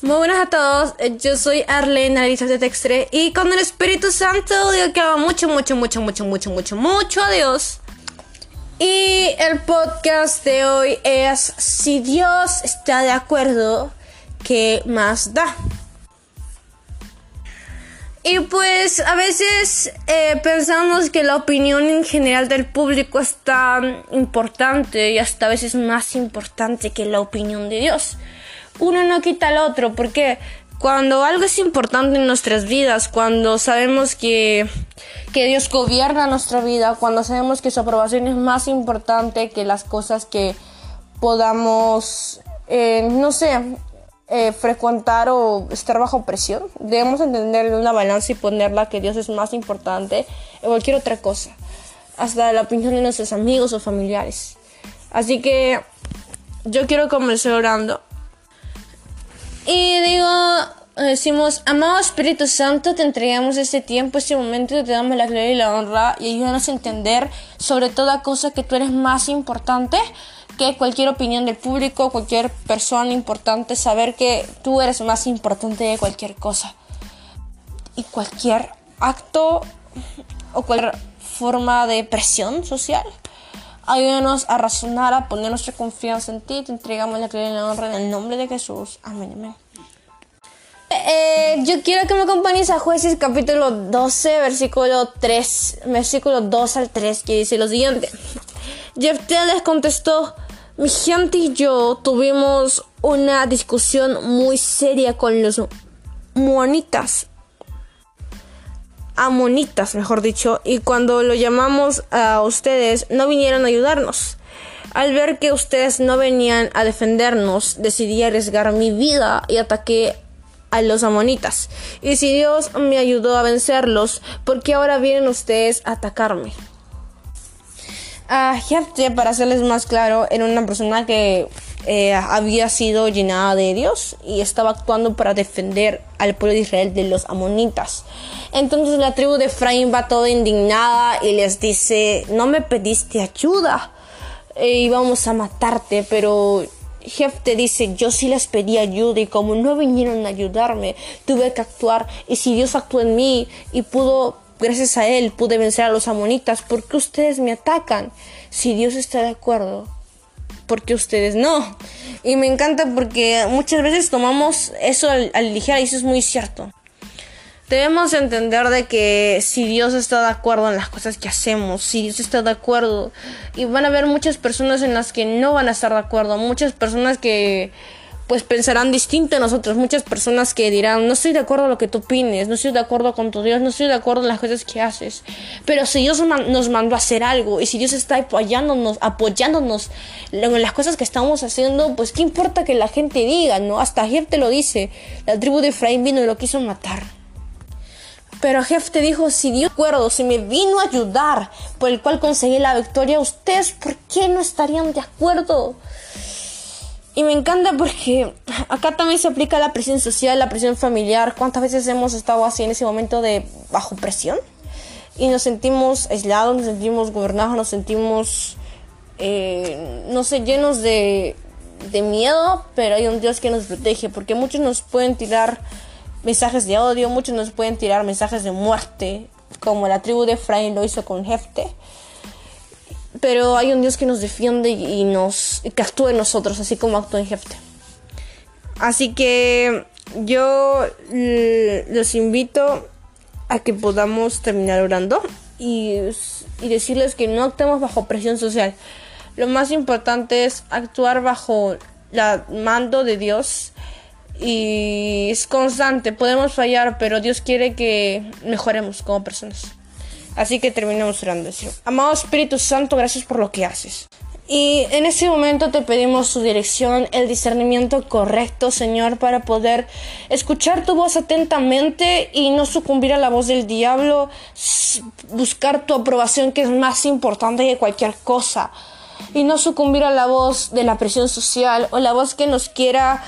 Muy buenas a todos, yo soy Arlene Alisa de Textre y con el Espíritu Santo digo que amo mucho, mucho, mucho, mucho, mucho, mucho, mucho a Dios. Y el podcast de hoy es si Dios está de acuerdo, ¿qué más da? Y pues a veces eh, pensamos que la opinión en general del público es tan importante y hasta a veces más importante que la opinión de Dios. Uno no quita al otro, porque cuando algo es importante en nuestras vidas, cuando sabemos que, que Dios gobierna nuestra vida, cuando sabemos que su aprobación es más importante que las cosas que podamos, eh, no sé, eh, frecuentar o estar bajo presión, debemos entender una balanza y ponerla que Dios es más importante que cualquier otra cosa, hasta la opinión de nuestros amigos o familiares. Así que yo quiero comenzar orando y digo, decimos, amado Espíritu Santo, te entregamos este tiempo, este momento, te damos la gloria y la honra y ayúdanos a entender sobre toda cosa que tú eres más importante que cualquier opinión del público, cualquier persona importante, saber que tú eres más importante de cualquier cosa. Y cualquier acto o cualquier forma de presión social. Ayúdanos a razonar, a poner nuestra confianza en ti. Te entregamos la gloria y la honra en el nombre de Jesús. Amén, amén. Eh, yo quiero que me acompañes a Jueces capítulo 12, versículo 3, versículo 2 al 3, que dice lo siguiente. Jefté les contestó, mi gente y yo tuvimos una discusión muy seria con los monitas amonitas, mejor dicho, y cuando lo llamamos a ustedes no vinieron a ayudarnos. Al ver que ustedes no venían a defendernos, decidí arriesgar mi vida y ataqué a los amonitas. Y si Dios me ayudó a vencerlos, ¿por qué ahora vienen ustedes a atacarme? A Jefte, para hacerles más claro, era una persona que eh, había sido llenada de Dios y estaba actuando para defender al pueblo de Israel de los amonitas. Entonces la tribu de Efraín va toda indignada y les dice, no me pediste ayuda, e íbamos a matarte, pero Jefte dice, yo sí les pedí ayuda y como no vinieron a ayudarme, tuve que actuar y si Dios actuó en mí y pudo, gracias a él, pude vencer a los amonitas, ¿por qué ustedes me atacan? Si Dios está de acuerdo, porque ustedes no. Y me encanta porque muchas veces tomamos eso al, ligero y eso es muy cierto. Debemos entender de que si Dios está de acuerdo en las cosas que hacemos, si Dios está de acuerdo, y van a haber muchas personas en las que no van a estar de acuerdo, muchas personas que pues pensarán distinto a nosotros. Muchas personas que dirán, no estoy de acuerdo con lo que tú opines, no estoy de acuerdo con tu Dios, no estoy de acuerdo en las cosas que haces. Pero si Dios nos mandó a hacer algo y si Dios está apoyándonos, apoyándonos en las cosas que estamos haciendo, pues qué importa que la gente diga, ¿no? Hasta Jef te lo dice, la tribu de Efraín vino y lo quiso matar. Pero Jef te dijo, si Dios acuerdo, si me vino a ayudar, por el cual conseguí la victoria, ustedes, ¿por qué no estarían de acuerdo? Y me encanta porque acá también se aplica la presión social, la presión familiar. ¿Cuántas veces hemos estado así en ese momento de bajo presión? Y nos sentimos aislados, nos sentimos gobernados, nos sentimos, eh, no sé, llenos de, de miedo, pero hay un Dios que nos protege, porque muchos nos pueden tirar mensajes de odio, muchos nos pueden tirar mensajes de muerte, como la tribu de Efraín lo hizo con Jefte pero hay un Dios que nos defiende y nos que actúa en nosotros, así como actúa en Jefte. Así que yo los invito a que podamos terminar orando y, y decirles que no actuemos bajo presión social. Lo más importante es actuar bajo la mando de Dios y es constante. Podemos fallar, pero Dios quiere que mejoremos como personas. Así que terminamos orando. Amado Espíritu Santo, gracias por lo que haces. Y en este momento te pedimos su dirección, el discernimiento correcto, Señor, para poder escuchar tu voz atentamente y no sucumbir a la voz del diablo, buscar tu aprobación que es más importante que cualquier cosa, y no sucumbir a la voz de la presión social o la voz que nos quiera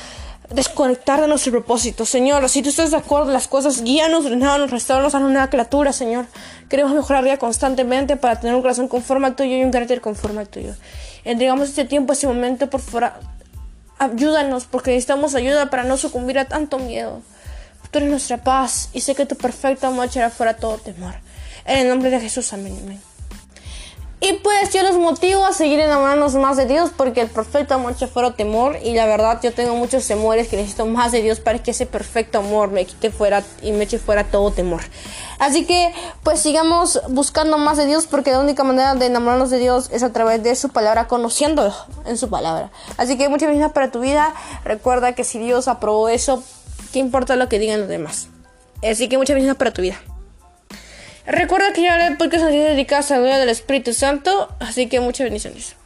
desconectar de nuestro propósito. Señor, si tú estás de acuerdo las cosas, guíanos, renábanos, restauranos a una nueva criatura, Señor. Queremos mejorar día constantemente para tener un corazón conforme al tuyo y un carácter conforme al tuyo. Entregamos este tiempo, este momento, por fuera ayúdanos porque necesitamos ayuda para no sucumbir a tanto miedo. Tú eres nuestra paz y sé que tu perfecto amor echará fuera todo temor. En el nombre de Jesús, amén, amén. Y pues yo los motivo a seguir enamorándonos más de Dios porque el perfecto amor echa fuera temor y la verdad yo tengo muchos temores que necesito más de Dios para que ese perfecto amor me quite fuera y me eche fuera todo temor. Así que pues sigamos buscando más de Dios porque la única manera de enamorarnos de Dios es a través de su palabra, conociéndolo en su palabra. Así que muchas bendiciones para tu vida. Recuerda que si Dios aprobó eso, ¿qué importa lo que digan los demás? Así que muchas bendiciones para tu vida. Recuerda que ya haré podcast dedicado a la del Espíritu Santo, así que muchas bendiciones.